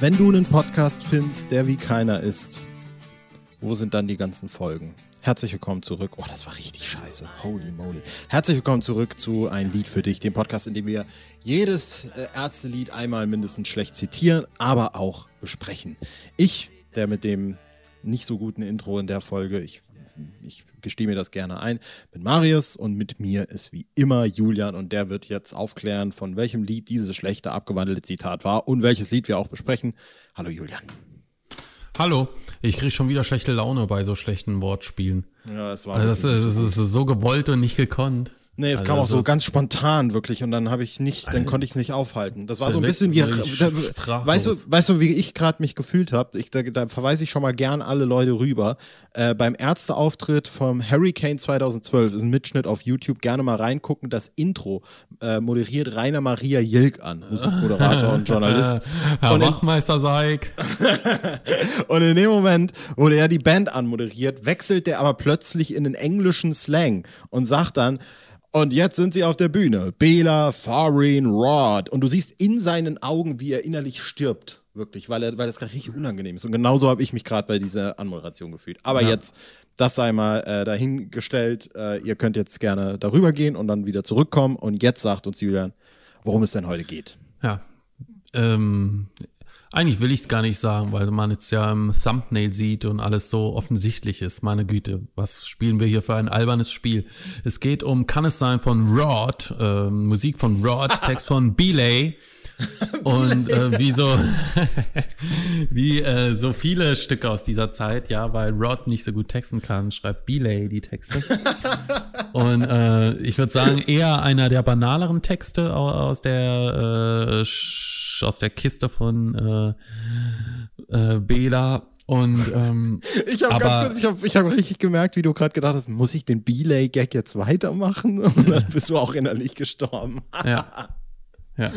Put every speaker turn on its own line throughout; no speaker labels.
Wenn du einen Podcast findest, der wie keiner ist, wo sind dann die ganzen Folgen? Herzlich willkommen zurück. Oh, das war richtig scheiße. Holy moly. Herzlich willkommen zurück zu Ein Lied für dich, dem Podcast, in dem wir jedes äh, Ärztelied einmal mindestens schlecht zitieren, aber auch besprechen. Ich, der mit dem nicht so guten Intro in der Folge, ich, ich gestehe mir das gerne ein, mit Marius und mit mir ist wie immer Julian und der wird jetzt aufklären, von welchem Lied dieses schlechte abgewandelte Zitat war und welches Lied wir auch besprechen. Hallo Julian.
Hallo, ich kriege schon wieder schlechte Laune bei so schlechten Wortspielen.
Ja, es war.
Also das, das, das ist so gewollt und nicht gekonnt.
Nee, es
Also
kam auch so ganz spontan wirklich und dann habe ich nicht, dann konnte ich es nicht aufhalten. Das war so ein bisschen wie,
ich
da, weißt du, weißt du, wie ich gerade mich gefühlt habe? Ich, da, da verweise ich schon mal gern alle Leute rüber. Äh, beim Ärzteauftritt vom Hurricane 2012 ist ein Mitschnitt auf YouTube. Gerne mal reingucken. Das Intro äh, moderiert Rainer Maria Jilk an, Musikmoderator und Journalist.
Herr
Und in-
Wachmeister Seig.
Und in dem Moment, wo er die Band anmoderiert, wechselt der aber plötzlich in den englischen Slang und sagt dann, und jetzt sind sie auf der Bühne. Bela, Farin, Rod. Und du siehst in seinen Augen, wie er innerlich stirbt. Wirklich, weil, er, weil das gerade richtig unangenehm ist. Und genauso habe ich mich gerade bei dieser Anmoderation gefühlt. Aber
Ja.
jetzt, das sei mal äh, dahingestellt. Äh, ihr könnt jetzt gerne darüber gehen und dann wieder zurückkommen. Und jetzt sagt uns Julian, worum es denn heute geht.
Ja. Ähm, eigentlich will ich es gar nicht sagen, weil man jetzt ja im Thumbnail sieht und alles so offensichtlich ist. Meine Güte, was spielen wir hier für ein albernes Spiel? Es geht um Kann es sein von Rod, ähm, Musik von Rod, Text von Belay. Und äh, wie so wie äh, so viele Stücke aus dieser Zeit, ja, weil Rod nicht so gut texten kann, schreibt Belay die Texte. Und äh, ich würde sagen, eher einer der banaleren Texte au- aus der äh, aus der Kiste von äh, äh, Bela. Und ähm,
Ich habe
Aber-
ganz kurz, ich habe ich hab richtig gemerkt, wie du gerade gedacht hast, muss ich den Belay-Gag jetzt weitermachen? Und dann bist du auch innerlich gestorben.
ja. ja.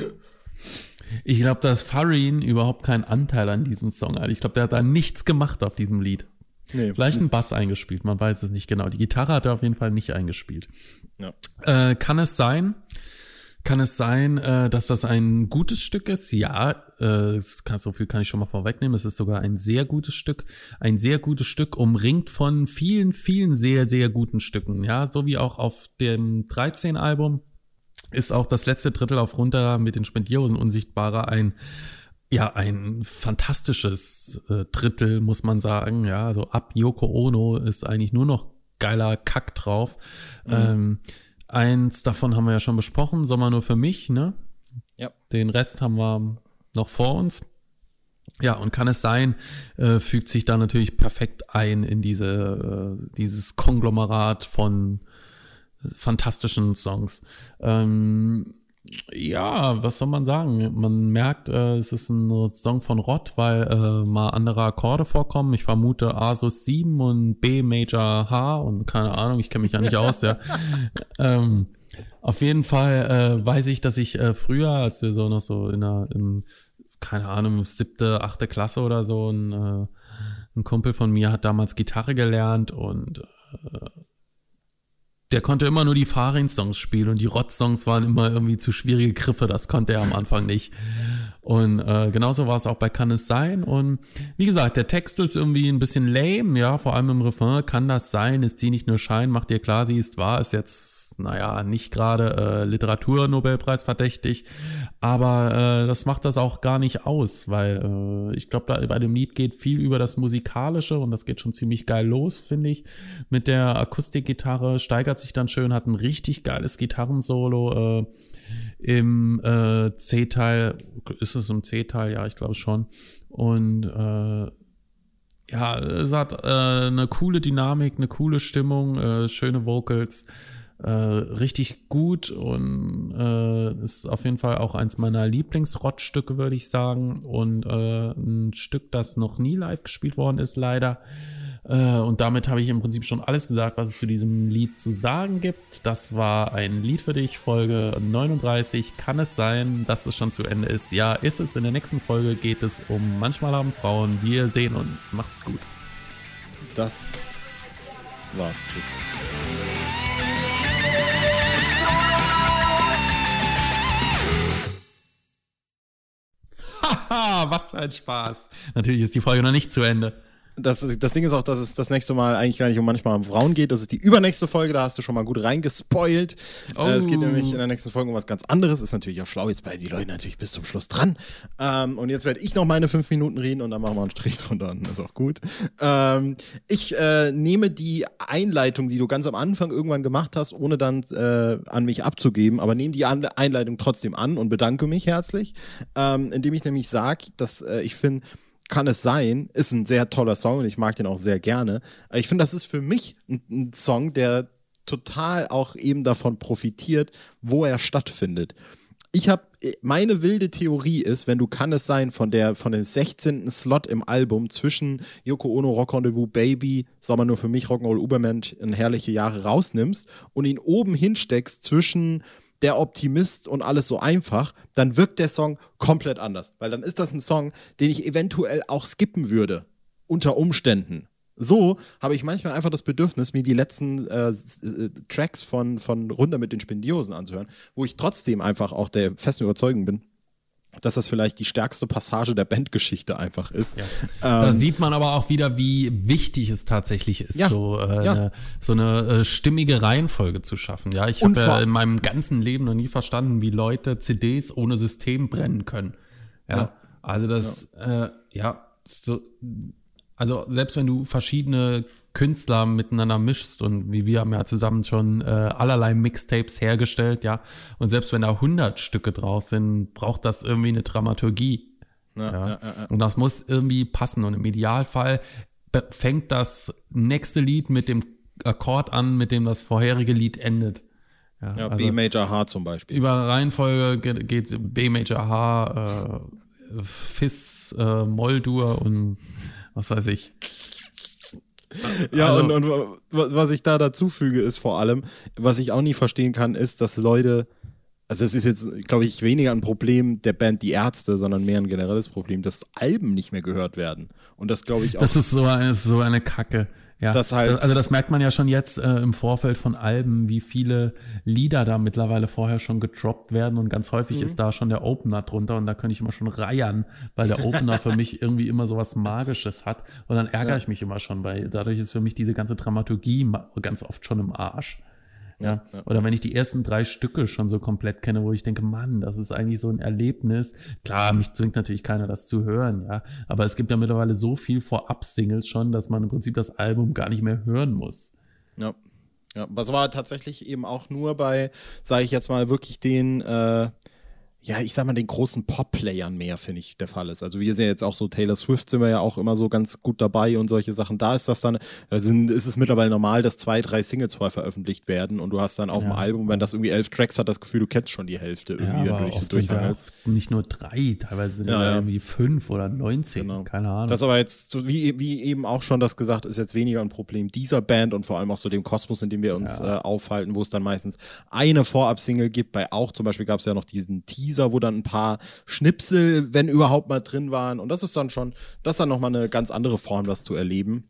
Ich glaube, dass Farin überhaupt keinen Anteil an diesem Song hat. Ich glaube, der hat da nichts gemacht auf diesem Lied.
Nee,
Vielleicht einen Bass eingespielt, man weiß es nicht genau. Die Gitarre hat er auf jeden Fall nicht eingespielt.
Ja.
Äh, kann es sein? Kann es sein, äh, dass das ein gutes Stück ist? Ja, äh, kann, so viel kann ich schon mal vorwegnehmen. Es ist sogar ein sehr gutes Stück. Ein sehr gutes Stück, umringt von vielen, vielen sehr, sehr guten Stücken. Ja, so wie auch auf dem 13-Album ist auch das letzte Drittel auf runter mit den Spendierhosen unsichtbarer ein ja, ein fantastisches äh, Drittel, muss man sagen. Ja, also ab Yoko Ono ist eigentlich nur noch geiler Kack drauf. Ähm, eins davon haben wir ja schon besprochen, Sommer nur für mich, ne?
Ja.
Den Rest haben wir noch vor uns. Ja, und kann es sein, äh, fügt sich da natürlich perfekt ein in diese, äh, dieses Konglomerat von fantastischen Songs. Ähm, ja, was soll man sagen? Man merkt, äh, es ist ein Song von Rott, weil äh, mal andere Akkorde vorkommen. Ich vermute Asus 7 und B Major H und keine Ahnung, ich kenne mich ja nicht aus, ja. Ähm, auf jeden Fall äh, weiß ich, dass ich äh, früher, als wir so noch so in der, im, keine Ahnung, siebte, achte Klasse oder so, ein, äh, ein Kumpel von mir hat damals Gitarre gelernt und äh, der konnte immer nur die Farin-Songs spielen und die Rott-Songs waren immer irgendwie zu schwierige Griffe, das konnte er am Anfang nicht. Und äh, genauso war es auch bei Kann es sein. Und wie gesagt, der Text ist irgendwie ein bisschen lame, ja, vor allem im Refrain. Kann das sein? Ist sie nicht nur Schein? Macht dir klar, sie ist wahr? Ist jetzt, naja, nicht gerade äh, Literatur-Nobelpreis verdächtig. Aber äh, das macht das auch gar nicht aus, weil äh, ich glaube, bei dem Lied geht viel über das Musikalische und das geht schon ziemlich geil los, finde ich. Mit der Akustikgitarre steigert sich dann schön, hat ein richtig geiles Gitarrensolo. Äh, im äh, C-Teil, ist es im C-Teil? Ja, ich glaube schon. Und äh, ja, es hat äh, eine coole Dynamik, eine coole Stimmung, äh, schöne Vocals, äh, richtig gut und äh, ist auf jeden Fall auch eins meiner Lieblingsrottstücke, würde ich sagen. Und äh, ein Stück, das noch nie live gespielt worden ist, leider. Äh, und damit habe ich im Prinzip schon alles gesagt, was es zu diesem Lied zu sagen gibt. Das war ein Lied für dich, Folge 39. Kann es sein, dass es schon zu Ende ist? Ja, ist es. In der nächsten Folge geht es um Manchmal haben Frauen. Wir sehen uns. Macht's gut.
Das war's. Tschüss.
Haha! was für ein Spaß. Natürlich ist die Folge noch nicht zu Ende
das, das Ding ist auch, dass es das nächste Mal eigentlich gar nicht um manchmal um Frauen geht. Das ist die übernächste Folge, da hast du schon mal gut reingespoilt. Oh. Äh, es geht nämlich in der nächsten Folge um was ganz anderes. Ist natürlich auch schlau, jetzt bleiben die Leute natürlich bis zum Schluss dran. Ähm, und jetzt werde ich noch meine fünf Minuten reden und dann machen wir einen Strich drunter. Das ist auch gut. Ähm, ich äh, nehme die Einleitung, die du ganz am Anfang irgendwann gemacht hast, ohne dann äh, an mich abzugeben, aber nehme die Einleitung trotzdem an und bedanke mich herzlich, ähm, indem ich nämlich sage, dass äh, ich finde, kann es sein, ist ein sehr toller Song und ich mag den auch sehr gerne. Ich finde, das ist für mich ein, ein, Song, der total auch eben davon profitiert, wo er stattfindet. Ich habe meine wilde Theorie ist, wenn du kann es sein von der von dem 16. Slot im Album zwischen Yoko Ono Rock Rendezvous Baby, Sommer nur für mich Rock'n'Roll Ubermensch in herrliche Jahre rausnimmst und ihn oben hinsteckst zwischen der Optimist und alles so einfach, dann wirkt der Song komplett anders. Weil dann ist das ein Song, den ich eventuell auch skippen würde. Unter Umständen. So habe ich manchmal einfach das Bedürfnis, mir die letzten äh, äh, Tracks von, von Runter mit den Spendiosen anzuhören, wo ich trotzdem einfach auch der festen Überzeugung bin, dass das vielleicht die stärkste Passage der Bandgeschichte einfach ist. Ja.
Ähm, da sieht man aber auch wieder, wie wichtig es tatsächlich ist, ja, so, äh, ja. eine, so eine äh, stimmige Reihenfolge zu schaffen. Ja, ich habe ja in meinem ganzen Leben noch nie verstanden, wie Leute CDs ohne System brennen können. Ja, also das, ja, äh, ja so, also selbst wenn du verschiedene Künstler miteinander mischst und wie wir haben ja zusammen schon äh, allerlei Mixtapes hergestellt, ja. Und selbst wenn da 100 Stücke drauf sind, braucht das irgendwie eine Dramaturgie. Ja, ja. Ja, und das muss irgendwie passen. Und im Idealfall fängt das nächste Lied mit dem Akkord an, mit dem das vorherige Lied endet.
Ja, also B Major H zum Beispiel.
Über Reihenfolge geht, geht B Major H, äh, Fis, äh, Moldur und was weiß ich.
Ja, also, und, und was ich da dazu füge, ist vor allem, was ich auch nie verstehen kann, ist, dass Leute, also es ist jetzt, glaube ich, weniger ein Problem der Band Die Ärzte, sondern mehr ein generelles Problem, dass Alben nicht mehr gehört werden. Und das glaube ich auch.
Das ist so eine, so eine Kacke. Ja, das halt, also das merkt man ja schon jetzt äh, im Vorfeld von Alben, wie viele Lieder da mittlerweile vorher schon gedroppt werden und ganz häufig mhm. ist da schon der Opener drunter und da könnte ich immer schon reiern, weil der Opener für mich irgendwie immer so was Magisches hat und dann ärgere ja. ich mich immer schon, weil dadurch ist für mich diese ganze Dramaturgie ganz oft schon im Arsch. Ja. ja. Oder wenn ich die ersten drei Stücke schon so komplett kenne, wo ich denke, Mann, das ist eigentlich so ein Erlebnis. Klar, mich zwingt natürlich keiner, das zu hören, ja. Aber es gibt ja mittlerweile so viel Vorab-Singles schon, dass man im Prinzip das Album gar nicht mehr hören muss.
Ja. Ja, was war tatsächlich eben auch nur bei, sage ich jetzt mal, wirklich den äh, ja, ich sag mal, den großen Pop-Playern mehr, finde ich, der Fall ist. Also wir sehen jetzt auch so Taylor Swift sind wir ja auch immer so ganz gut dabei und solche Sachen. Da ist das dann, da sind, ist es mittlerweile normal, dass zwei, drei Singles vorher veröffentlicht werden und du hast dann auf ja. dem Album, wenn das irgendwie elf Tracks hat, das Gefühl, du kennst schon die Hälfte irgendwie,
ja, wenn du dich so durchhangelst. Nicht nur drei, teilweise sind ja, ja. irgendwie fünf oder neunzehn, genau. keine Ahnung.
Das aber jetzt, wie, wie eben auch schon das gesagt, ist jetzt weniger ein Problem dieser Band und vor allem auch so dem Kosmos, in dem wir uns äh, aufhalten, wo es dann meistens eine Vorab-Single gibt. Bei auch zum Beispiel gab es ja noch diesen Teaser, wo dann ein paar Schnipsel, wenn überhaupt mal drin waren. Und das ist dann schon, das ist dann nochmal eine ganz andere Form, das zu erleben.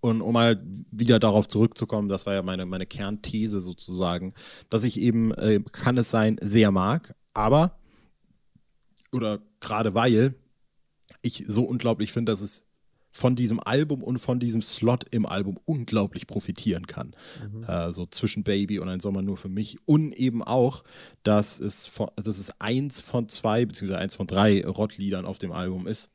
Und um mal wieder darauf zurückzukommen, das war ja meine, meine Kernthese sozusagen, dass ich eben, äh, kann es sein, sehr mag, aber, oder gerade weil ich so unglaublich finde, dass es von diesem Album und von diesem Slot im Album unglaublich profitieren kann. Mhm. Äh, so zwischen Baby und ein Sommer nur für mich. Und eben auch, dass es, von, dass es eins von zwei, beziehungsweise eins von drei Rottliedern auf dem Album ist.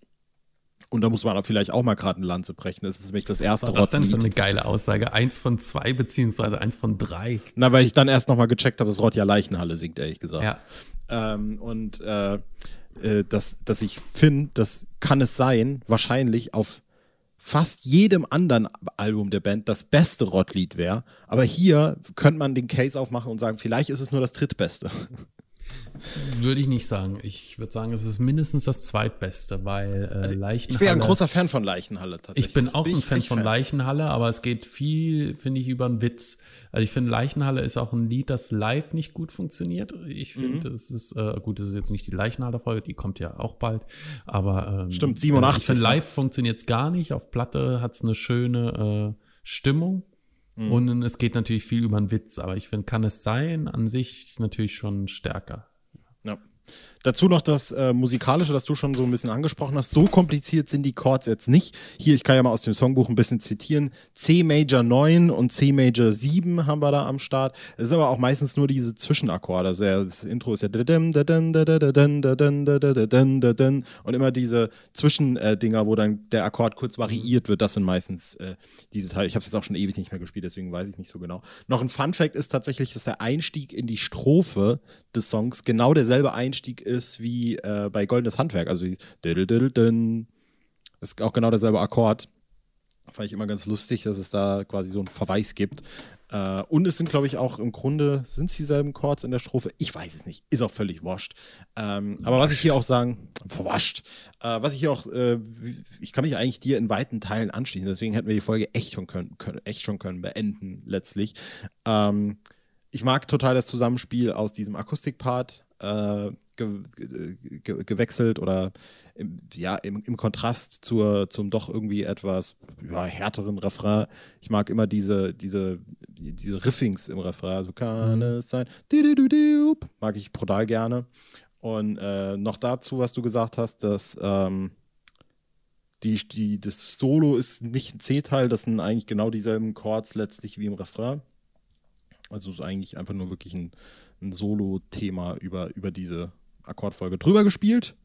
Und da muss man auch vielleicht auch mal gerade eine Lanze brechen. Das ist nämlich das erste
Was ist denn für eine geile Aussage? Eins von zwei, beziehungsweise eins von drei.
Na, weil ich dann erst nochmal gecheckt habe, dass Rott ja Leichenhalle singt, ehrlich gesagt. Ja. Ähm, und äh, äh, dass, dass ich finde, das kann es sein, wahrscheinlich auf fast jedem anderen Album der Band das beste Rottlied wäre. Aber hier könnte man den Case aufmachen und sagen, vielleicht ist es nur das drittbeste.
Würde ich nicht sagen. Ich würde sagen, es ist mindestens das zweitbeste, weil äh, also Leichenhalle. Ich bin
ja ein großer Fan von Leichenhalle
tatsächlich. Ich bin auch ein Fan von Fan. Leichenhalle, aber es geht viel, finde ich, über einen Witz. Also ich finde, Leichenhalle ist auch ein Lied, das live nicht gut funktioniert. Ich finde, mhm. es ist, äh, gut, das ist jetzt nicht die Leichenhalle-Folge, die kommt ja auch bald. Aber
ähm, Stimmt, 87. Ich
finde, live funktioniert es gar nicht. Auf Platte hat es eine schöne äh, Stimmung. Mhm. Und es geht natürlich viel über einen Witz, aber ich finde, kann es sein, an sich natürlich schon stärker.
Ja. Dazu noch das äh, Musikalische, das du schon so ein bisschen angesprochen hast. So kompliziert sind die Chords jetzt nicht. Hier, ich kann ja mal aus dem Songbuch ein bisschen zitieren. C Major 9 und C Major 7 haben wir da am Start. Es sind aber auch meistens nur diese Zwischenakkorde. Also das Intro ist ja und immer diese Zwischendinger, wo dann der Akkord kurz variiert wird. Das sind meistens äh, diese Teile. Ich habe es jetzt auch schon ewig nicht mehr gespielt, deswegen weiß ich nicht so genau. Noch ein Fun Fact ist tatsächlich, dass der Einstieg in die Strophe des Songs genau derselbe Einstieg ist wie äh, bei Goldenes Handwerk. Also ist auch genau derselbe Akkord. Fand ich immer ganz lustig, dass es da quasi so einen Verweis gibt. Äh, und es sind, glaube ich, auch im Grunde, sind es dieselben Chords in der Strophe? Ich weiß es nicht. Ist auch völlig wascht. Ähm, aber was ich hier auch sagen, verwascht. Äh, was ich hier auch, äh, ich kann mich eigentlich dir in weiten Teilen anschließen. Deswegen hätten wir die Folge echt schon können, können echt schon können beenden, letztlich. Ähm, ich mag total das Zusammenspiel aus diesem Akustikpart, äh, ge ge gewechselt oder im, ja, im, im, Kontrast zur, zum doch irgendwie etwas ja, härteren Refrain. Ich mag immer diese, diese, diese Riffings im Refrain, so kann mhm. es sein. Mag ich brutal gerne. Und äh, noch dazu, was du gesagt hast, dass ähm, die, die, das Solo ist nicht ein C-Teil, das sind eigentlich genau dieselben Chords letztlich wie im Refrain. Also es ist eigentlich einfach nur wirklich ein, ein Solo-Thema über, über diese Akkordfolge drüber gespielt.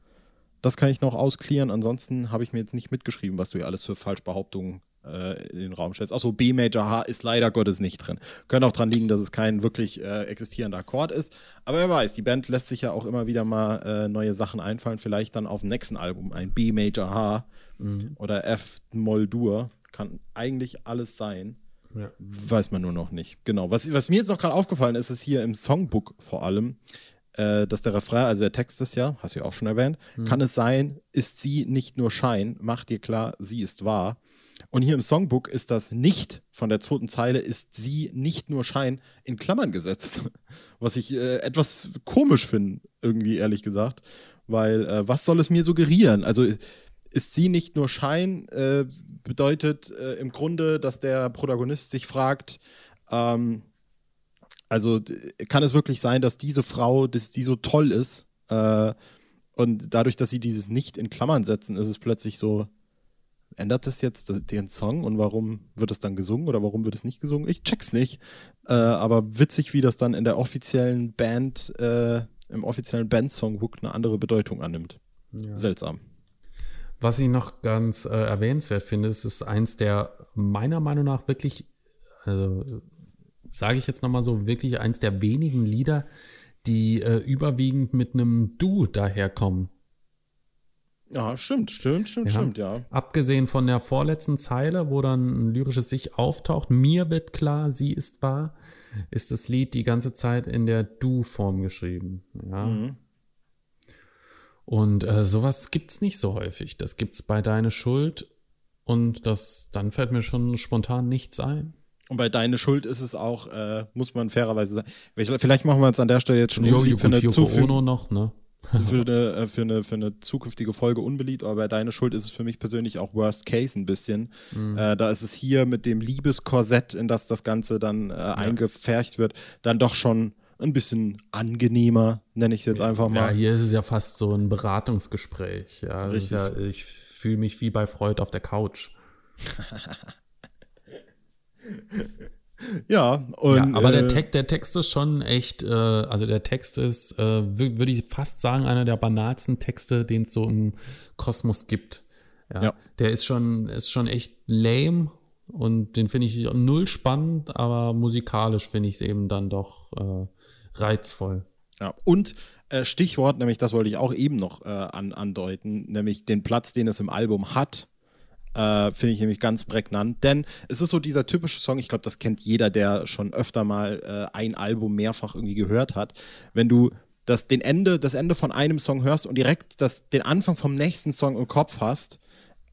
Das kann ich noch ausklären. Ansonsten habe ich mir jetzt nicht mitgeschrieben, was du hier alles für Falschbehauptungen äh, in den Raum stellst. Achso, B Major H ist leider Gottes nicht drin. Könnte auch daran liegen, dass es kein wirklich äh, existierender Akkord ist. Aber wer weiß, die Band lässt sich ja auch immer wieder mal äh, neue Sachen einfallen. Vielleicht dann auf dem nächsten Album ein B Major H mhm. oder F Moll Dur. Kann eigentlich alles sein. Ja. Weiß man nur noch nicht. Genau. Was, was mir jetzt noch gerade aufgefallen ist, ist hier im Songbook vor allem, äh, dass der Refrain, also der Text ist ja, hast du ja auch schon erwähnt, hm. kann es sein, ist sie nicht nur Schein, mach dir klar, sie ist wahr. Und hier im Songbook ist das nicht von der zweiten Zeile, ist sie nicht nur Schein in Klammern gesetzt. Was ich äh, etwas komisch finde, irgendwie ehrlich gesagt. Weil, äh, was soll es mir suggerieren? Also, ist sie nicht nur Schein, äh, bedeutet äh, im Grunde, dass der Protagonist sich fragt, ähm, also kann es wirklich sein, dass diese Frau, dass die so toll ist äh, und dadurch, dass sie dieses nicht in Klammern setzen, ist es plötzlich so, ändert das jetzt den Song und warum wird es dann gesungen oder warum wird es nicht gesungen? Ich check's nicht. Äh, aber witzig, wie das dann in der offiziellen Band, äh, im offiziellen Band-Songbook eine andere Bedeutung annimmt. Ja. Seltsam.
Was ich noch ganz äh, erwähnenswert finde, ist, ist eins der meiner Meinung nach wirklich, also sage ich jetzt nochmal so, wirklich eins der wenigen Lieder, die äh, überwiegend mit einem Du daherkommen.
Ja, stimmt, stimmt, stimmt, ja. stimmt, ja.
Abgesehen von der vorletzten Zeile, wo dann ein lyrisches Sich auftaucht, mir wird klar, sie ist wahr, ist das Lied die ganze Zeit in der Du-Form geschrieben. Ja. Mhm. Und äh, sowas gibt's nicht so häufig. Das gibt's bei Deine Schuld und das, dann fällt mir schon spontan nichts ein.
Und bei Deine Schuld ist es auch, äh, muss man fairerweise sagen. Vielleicht machen wir uns an der Stelle jetzt schon
jo, für eine Ono noch, ne?
für, eine, äh, für, eine, für eine zukünftige Folge unbeliebt, aber bei Deine Schuld ist es für mich persönlich auch Worst Case ein bisschen. Mhm. Äh, da ist es hier mit dem Liebeskorsett, in das das Ganze dann äh, ja. eingefärcht wird, dann doch schon ein bisschen angenehmer, nenne ich es jetzt einfach mal.
Ja, hier ist es ja fast so ein Beratungsgespräch. Ja, Richtig. Ja, ich fühle mich wie bei Freud auf der Couch.
ja, und,
ja, aber äh, der, Text, der Text ist schon echt, äh, also der Text ist, äh, würde ich fast sagen, einer der banalsten Texte, den es so im Kosmos gibt. Ja, ja. Der ist schon, ist schon echt lame und den finde ich null spannend, aber musikalisch finde ich es eben dann doch äh, reizvoll.
Ja, und äh, Stichwort, nämlich das wollte ich auch eben noch äh, an, andeuten, nämlich den Platz, den es im Album hat, äh, finde ich nämlich ganz prägnant. Denn es ist so dieser typische Song, ich glaube, das kennt jeder, der schon öfter mal äh, ein Album mehrfach irgendwie gehört hat. Wenn du das, den Ende, das Ende von einem Song hörst und direkt das, den Anfang vom nächsten Song im Kopf hast,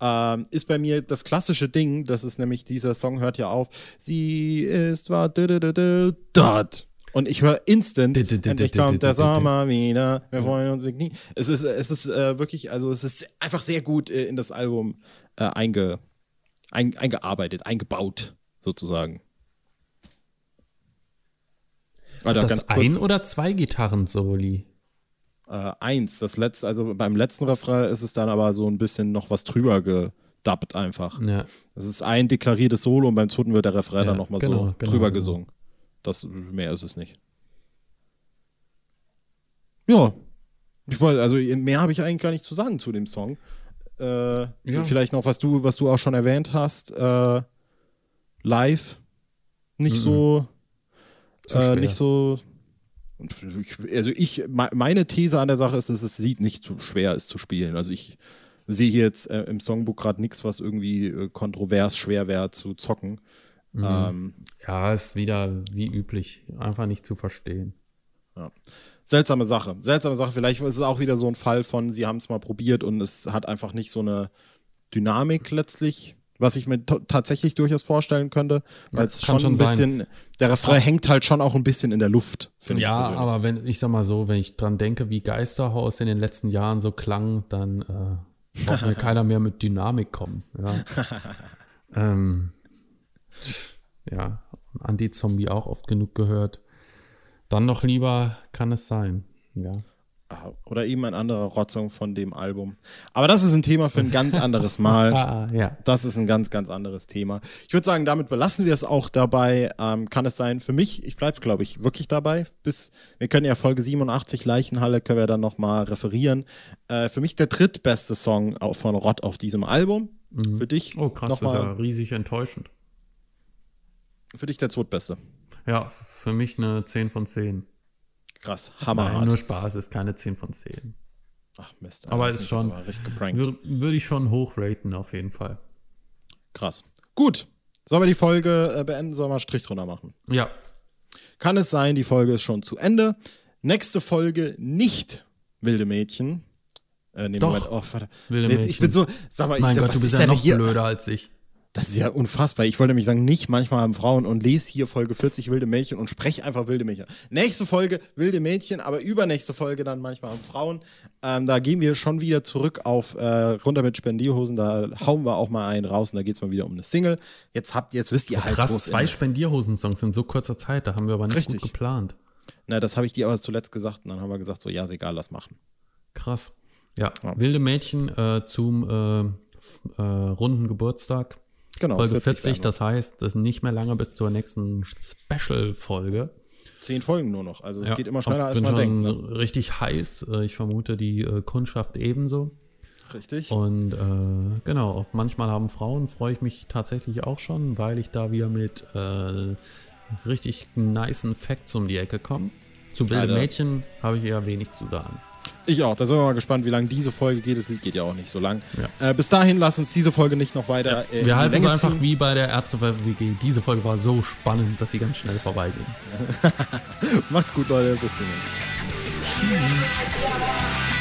äh, ist bei mir das klassische Ding, das ist nämlich, dieser Song hört ja auf, sie ist war dort. Und ich höre instant, endlich kommt der Sommer wieder, wir freuen uns nie. Es ist, es ist äh, wirklich, also es ist einfach sehr gut äh, in das Album äh, einge, ein, eingearbeitet, eingebaut, sozusagen.
Alter, das ein oder zwei Gitarren-Soli?
äh, 1. Das letzte, also beim letzten Refrain ist es dann aber so ein bisschen noch was drüber gedubbt einfach.
Ja.
Das ist ein deklariertes Solo und beim zweiten wird der Refrain
Ja,
dann nochmal
genau,
so
genau,
drüber
genau.
gesungen. Das, mehr ist es nicht. Ja. Ich wollte, also mehr habe ich eigentlich gar nicht zu sagen zu dem Song. Äh,
Ja.
Vielleicht noch, was du, was du auch schon erwähnt hast. Äh, live. Nicht
Mhm.
so. Äh, nicht so. Also ich, me- meine These an der Sache ist, dass das Lied nicht zu schwer ist zu spielen. Also ich sehe hier jetzt äh, im Songbook gerade nichts, was irgendwie äh, kontrovers schwer wäre zu zocken.
Mhm.
Ähm,
Ja, ist wieder wie üblich. Einfach nicht zu verstehen.
seltsame Sache. Seltsame Sache. Vielleicht ist es auch wieder so ein Fall von, sie haben es mal probiert und es hat einfach nicht so eine Dynamik letztlich, was ich mir tatsächlich durchaus vorstellen könnte. Weil es
kann
schon ein
schon sein.
bisschen, der Refrain hängt halt schon auch ein bisschen in der Luft, finde ich.
Ja, aber wenn, ich sag mal so, wenn ich dran denke, wie Geisterhaus in den letzten Jahren so klang, dann äh, braucht mir keiner mehr mit Dynamik kommen. Ja, ähm, ja Anti-Zombie auch oft genug gehört. Dann noch lieber kann es sein. Ja.
Ah, Oder eben ein anderer Rotzung von dem Album. Aber das ist ein Thema für ein ganz anderes Mal.
Ah, ja.
Das ist ein ganz, ganz anderes Thema. Ich würde sagen, damit belassen wir es auch dabei. Ähm, kann es sein, für mich, ich bleibe, glaube ich, wirklich dabei. Bis, wir können ja Folge 87 Leichenhalle, können wir dann nochmal referieren. Äh, für mich der drittbeste Song von Rott auf diesem Album. Für dich
Oh, krass, das ist ja riesig enttäuschend.
Für dich der zweitbeste.
Ja, für mich eine 10 von 10.
Krass,
Nein,
hammerhart.
nur Spaß, ist keine 10 von 10.
Ach Mist.
Aber
jetzt
ist schon-
aber.
Würde würd ich schon hochraten, auf jeden Fall.
Krass. Gut. Sollen wir die Folge äh, beenden? Sollen wir einen Strich drunter machen?
Ja,
Kann es sein, die Folge ist schon zu Ende. Nächste Folge nicht wilde Mädchen. Äh, nee,
Doch.
Moment, oh,
wilde Mädchen.
Ich bin so, sag mal,
mein
ich,
Gott, du bist
ist
ja noch
hier?
blöder als ich.
Das ist ja unfassbar. Ich wollte nämlich sagen, nicht manchmal haben Frauen und lese hier Folge 40 wilde Mädchen und spreche einfach wilde Mädchen. Nächste Folge wilde Mädchen, aber übernächste Folge dann manchmal haben Frauen. Ähm, da gehen wir schon wieder zurück auf äh, runter mit Spendierhosen. Da hauen wir auch mal einen raus und da geht es mal wieder um eine Single. Jetzt habt jetzt wisst ihr halt,
Krass, zwei Spendierhosen-Songs in so kurzer Zeit, da haben wir aber nicht
Richtig.
gut geplant.
Na, das habe ich dir aber zuletzt gesagt und dann haben wir gesagt, so ja, ist egal, lass machen.
Krass. Ja,
Ja.
wilde Mädchen äh, zum äh, äh, runden Geburtstag.
Genau.
Folge 40,
werden wir.
das heißt, das ist nicht mehr lange bis zur nächsten Special-Folge.
Zehn Folgen nur noch. Also es
Ja,
geht immer schneller, als
bin
man
schon
denkt. Ne?
richtig heiß. Äh, Ich vermute die äh, Kundschaft ebenso.
Richtig.
Und äh, genau, auf manchmal haben Frauen freue ich mich tatsächlich auch schon, weil ich da wieder mit äh, richtig nicen Facts um die Ecke komme. Zu wilde
Alter.
Mädchen habe ich eher wenig zu sagen.
Ich auch. Da sind wir mal gespannt, wie lange diese Folge geht. Das Lied geht ja auch nicht so lang.
Ja.
Äh, bis dahin, lasst uns diese Folge nicht noch weiter äh, in die
Wir halten es einfach
ziehen.
wie bei der Ärzte-WG. Diese Folge war so spannend, dass sie ganz schnell vorbeiging.
Macht's gut, Leute. Bis zum nächsten Mal.